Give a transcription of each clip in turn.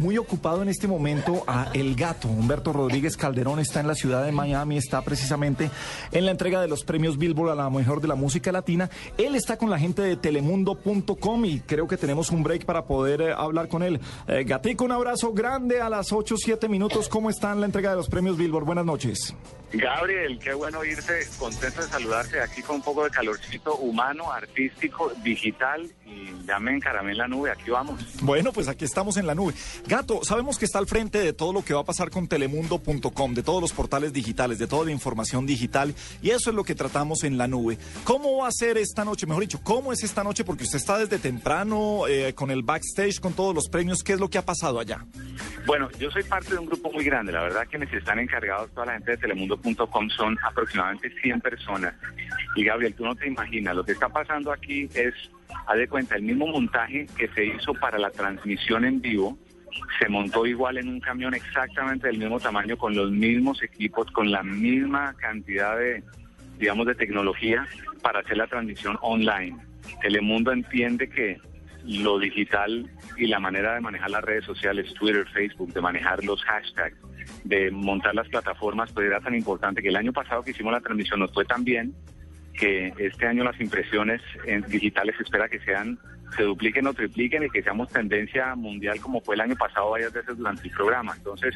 Muy ocupado en este momento a El Gato. Humberto Rodríguez Calderón está en la ciudad de Miami, está precisamente en la entrega de los premios Billboard a la mejor de la música latina. Él está con la gente de telemundo.com y creo que tenemos un break para poder eh, hablar con él. Eh, Gatico, un abrazo grande a las 8, 7 minutos. ¿Cómo está en la entrega de los premios Billboard? Buenas noches. Gabriel, qué bueno irse, contento de saludarte aquí con un poco de calorcito humano, artístico, digital y ya me encaramé en la nube, aquí vamos. Bueno, pues aquí estamos en la nube. Gato, sabemos que está al frente de todo lo que va a pasar con telemundo.com, de todos los portales digitales, de toda la información digital y eso es lo que tratamos en la nube. ¿Cómo va a ser esta noche? Mejor dicho, ¿cómo es esta noche? Porque usted está desde temprano eh, con el backstage, con todos los premios. ¿Qué es lo que ha pasado allá? Bueno, yo soy parte de un grupo muy grande, la verdad quienes están encargados, toda la gente de son aproximadamente 100 personas. Y Gabriel, tú no te imaginas, lo que está pasando aquí es, haz de cuenta, el mismo montaje que se hizo para la transmisión en vivo, se montó igual en un camión exactamente del mismo tamaño, con los mismos equipos, con la misma cantidad de, digamos, de tecnología para hacer la transmisión online. Telemundo entiende que lo digital y la manera de manejar las redes sociales, Twitter, Facebook, de manejar los hashtags, de montar las plataformas, pues era tan importante que el año pasado que hicimos la transmisión nos fue tan bien que este año las impresiones digitales se espera que sean se dupliquen o tripliquen y que seamos tendencia mundial como fue el año pasado varias veces durante el programa. Entonces,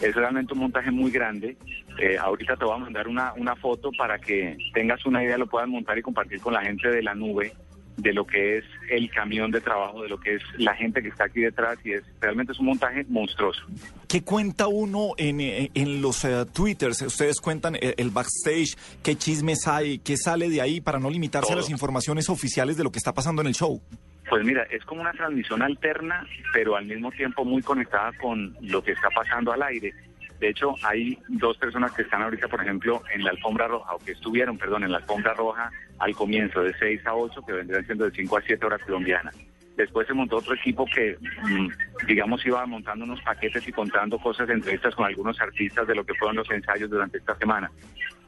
es realmente un montaje muy grande. Eh, ahorita te voy a mandar una, una foto para que tengas una idea, lo puedas montar y compartir con la gente de la nube de lo que es el camión de trabajo, de lo que es la gente que está aquí detrás y es realmente es un montaje monstruoso. ¿Qué cuenta uno en, eh, en los uh, twitters? Ustedes cuentan el, el, backstage, qué chismes hay, qué sale de ahí para no limitarse Todo. a las informaciones oficiales de lo que está pasando en el show. Pues mira, es como una transmisión alterna, pero al mismo tiempo muy conectada con lo que está pasando al aire. De hecho, hay dos personas que están ahorita, por ejemplo, en la alfombra roja, o que estuvieron, perdón, en la alfombra roja al comienzo, de 6 a 8, que vendrían siendo de 5 a 7 horas colombianas. Después se montó otro equipo que, mm, digamos, iba montando unos paquetes y contando cosas, entrevistas con algunos artistas de lo que fueron los ensayos durante esta semana.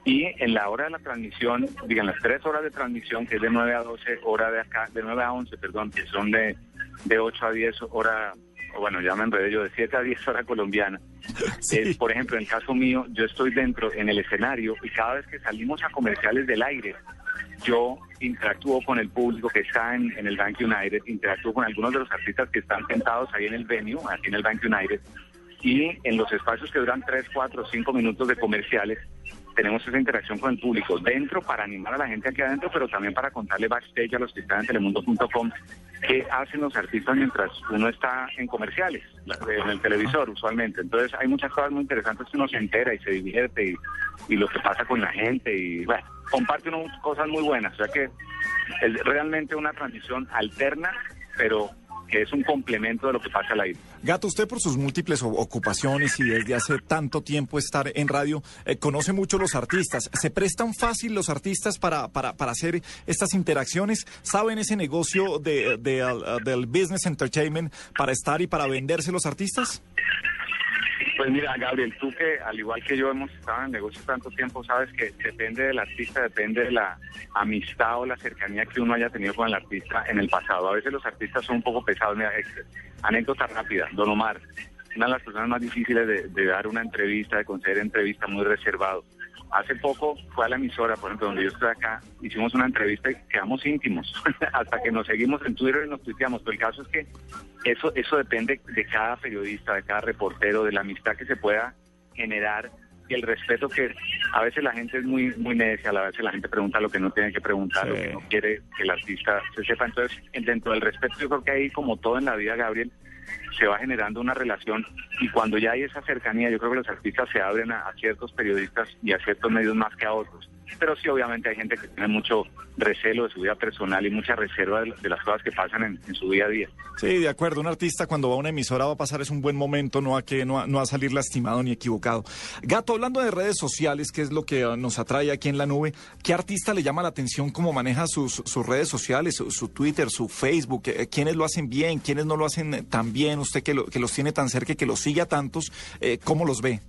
Y en la hora de la transmisión, digan las tres horas de transmisión, que es de 9 a 12, hora de acá, de 9 a 11, perdón, que son de, de 8 a 10 hora bueno, ya me enredé yo, de 7 a 10 horas colombiana. Sí. Eh, por ejemplo, en el caso mío, yo estoy dentro, en el escenario, y cada vez que salimos a comerciales del aire, yo interactúo con el público que está en, en el Bank United, interactúo con algunos de los artistas que están sentados ahí en el venue, aquí en el Bank United, y en los espacios que duran 3, 4, 5 minutos de comerciales, tenemos esa interacción con el público dentro para animar a la gente aquí adentro, pero también para contarle backstage a los que están en telemundo.com qué hacen los artistas mientras uno está en comerciales, en el televisor usualmente. Entonces hay muchas cosas muy interesantes que uno se entera y se divierte y, y lo que pasa con la gente y bueno, comparte uno cosas muy buenas. O sea que es realmente una transición alterna, pero que es un complemento de lo que pasa al aire. Gato, usted por sus múltiples ocupaciones y desde hace tanto tiempo estar en radio, eh, conoce mucho los artistas. ¿Se prestan fácil los artistas para, para, para hacer estas interacciones? ¿Saben ese negocio de, de, del business entertainment para estar y para venderse los artistas? Pues mira, Gabriel, tú que al igual que yo hemos estado en el negocio tanto tiempo, sabes que depende del artista, depende de la amistad o la cercanía que uno haya tenido con el artista en el pasado. A veces los artistas son un poco pesados. Mira, anécdota rápida, Don Omar, una de las personas más difíciles de, de dar una entrevista, de conceder entrevista, muy reservado. Hace poco fue a la emisora, por ejemplo, donde yo estoy acá, hicimos una entrevista y quedamos íntimos, hasta que nos seguimos en Twitter y nos tuiteamos. Pero el caso es que eso, eso depende de cada periodista, de cada reportero, de la amistad que se pueda generar y el respeto que a veces la gente es muy muy necia, a veces la gente pregunta lo que no tiene que preguntar, Sí. lo que no quiere que el artista se sepa. Entonces, en- dentro del respeto, yo creo que ahí, como todo en la vida, Gabriel, se va generando una relación y cuando ya hay esa cercanía, yo creo que los artistas se abren a, ciertos periodistas y a ciertos medios más que a otros. Pero sí, obviamente hay gente que tiene mucho recelo de su vida personal y mucha reserva de, de las cosas que pasan en, su día a día. Sí, de acuerdo. Un artista cuando va a una emisora va a pasar es un buen momento, no a que no no a salir lastimado ni equivocado. Gato, hablando de redes sociales, que es lo que uh, nos atrae aquí en la nube, ¿qué artista le llama la atención cómo maneja sus, redes sociales, su, su Twitter, su Facebook? Eh, ¿Quiénes lo hacen bien? ¿Quiénes no lo hacen tan bien? Usted que, lo- que los tiene tan cerca y que los sigue a tantos, eh, ¿cómo los ve?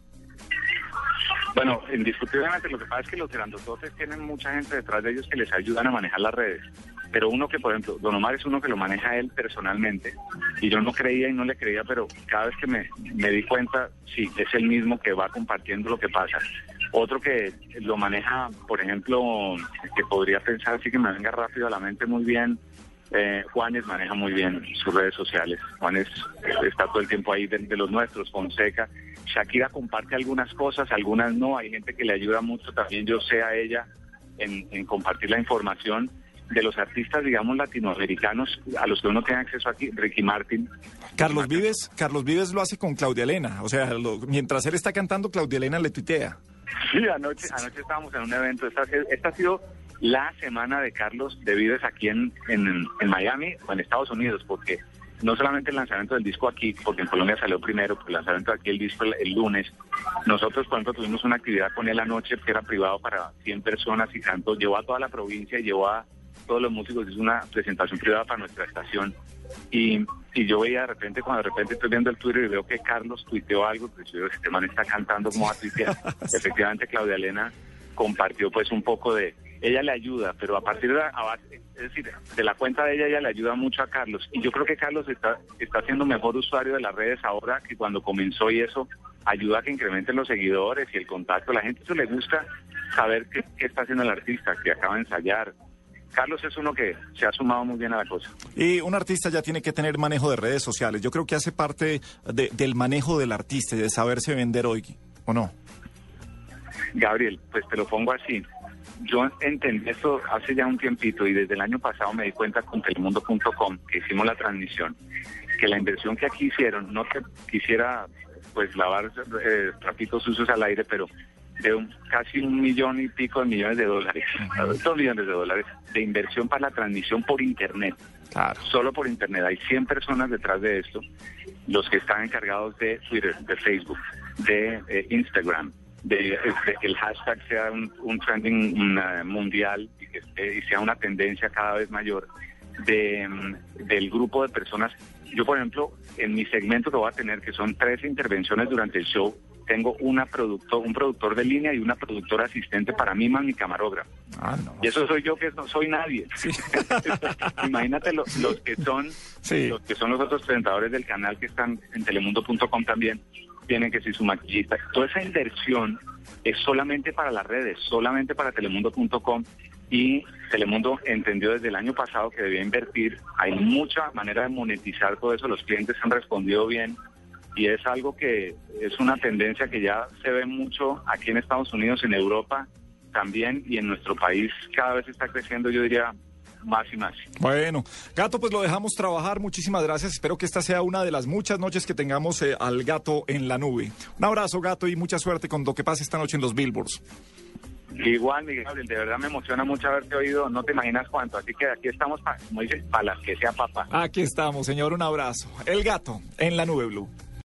Bueno, indiscutiblemente lo que pasa es que los grandototes tienen mucha gente detrás de ellos que les ayudan a manejar las redes. Pero uno que, por ejemplo, Don Omar es uno que lo maneja él personalmente. Y yo no creía y no le creía, pero cada vez que me, me di cuenta, sí, es el mismo que va compartiendo lo que pasa. Otro que lo maneja, por ejemplo, que podría pensar así que me venga rápido a la mente muy bien, eh, Juanes maneja muy bien sus redes sociales. Juanes está todo el tiempo ahí de, de, los nuestros, Fonseca. Shakira comparte algunas cosas, algunas no. Hay gente que le ayuda mucho. También yo sé a ella en, en compartir la información de los artistas, digamos, latinoamericanos a los que uno tiene acceso aquí, Ricky Martin. Carlos Vives, Carlos Vives lo hace con Claudia Elena, o sea, lo, mientras él está cantando, Claudia Elena le tuitea. Sí, anoche, anoche estábamos en un evento, esta, esta ha sido la semana de Carlos de Vives aquí en, en, en Miami o en Estados Unidos, porque no solamente el lanzamiento del disco aquí, porque en Colombia salió primero, pero el lanzamiento aquí el disco el, el, lunes. Nosotros, por ejemplo, tuvimos una actividad con él anoche que era privado para 100 personas y tanto llevó a toda la provincia llevó a todos los músicos, hizo una presentación privada para nuestra estación. Y, y yo veía de repente, cuando de repente estoy viendo el Twitter y veo que Carlos tuiteó algo, pues yo digo, este man está cantando como va a tuitear. Efectivamente, Claudia Elena compartió pues un poco de, ella le ayuda, pero a partir de, a, es decir, de la cuenta de ella, ella le ayuda mucho a Carlos. Y yo creo que Carlos está, está siendo mejor usuario de las redes ahora que cuando comenzó y eso ayuda a que incrementen los seguidores y el contacto. A la gente eso le gusta saber qué, qué está haciendo el artista, que acaba de ensayar. Carlos es uno que se ha sumado muy bien a la cosa. Y un artista ya tiene que tener manejo de redes sociales. Yo creo que hace parte de, del manejo del artista y de saberse vender hoy, ¿o no? Gabriel, pues te lo pongo así yo entendí esto hace ya un tiempito y desde el año pasado me di cuenta con telemundo.com que hicimos la transmisión, que la inversión que aquí hicieron, no que quisiera pues lavar eh, trapitos sucios al aire, pero de un, casi un millón y pico de millones de dólares, dos millones de dólares de inversión para la transmisión por internet. Claro. Solo por internet. Hay 100 personas detrás de esto, los que están encargados de Twitter, de Facebook, de eh, Instagram, de, de, que el hashtag sea un, un trending una, mundial y que y sea una tendencia cada vez mayor de, del grupo de personas. Yo, por ejemplo, en mi segmento que voy a tener, que son tres intervenciones durante el show, tengo una productor, un productor de línea y una productora asistente para mí, más mi camarógrafo. Ah, no. Y eso soy yo que no soy nadie. Sí. Imagínate lo, los que son sí. los que son los otros presentadores del canal que están en telemundo.com también tienen que ser su maquillista. Toda esa inversión es solamente para las redes, solamente para telemundo.com y Telemundo entendió desde el año pasado que debía invertir. Hay mucha manera de monetizar todo eso, los clientes han respondido bien y es algo que es una tendencia que ya se ve mucho aquí en Estados Unidos, en Europa también y en nuestro país cada vez está creciendo, yo diría, más y más. Bueno, Gato, pues lo dejamos trabajar. Muchísimas gracias. Espero que esta sea una de las muchas noches que tengamos eh, al gato en la nube. Un abrazo, Gato, y mucha suerte con lo que pase esta noche en los Billboards. Igual, Miguel, de verdad me emociona mucho haberte oído, no te imaginas cuánto. Así que aquí estamos, para, como dices, para las que sea papá. Aquí estamos, señor, un abrazo. El gato en la nube blue.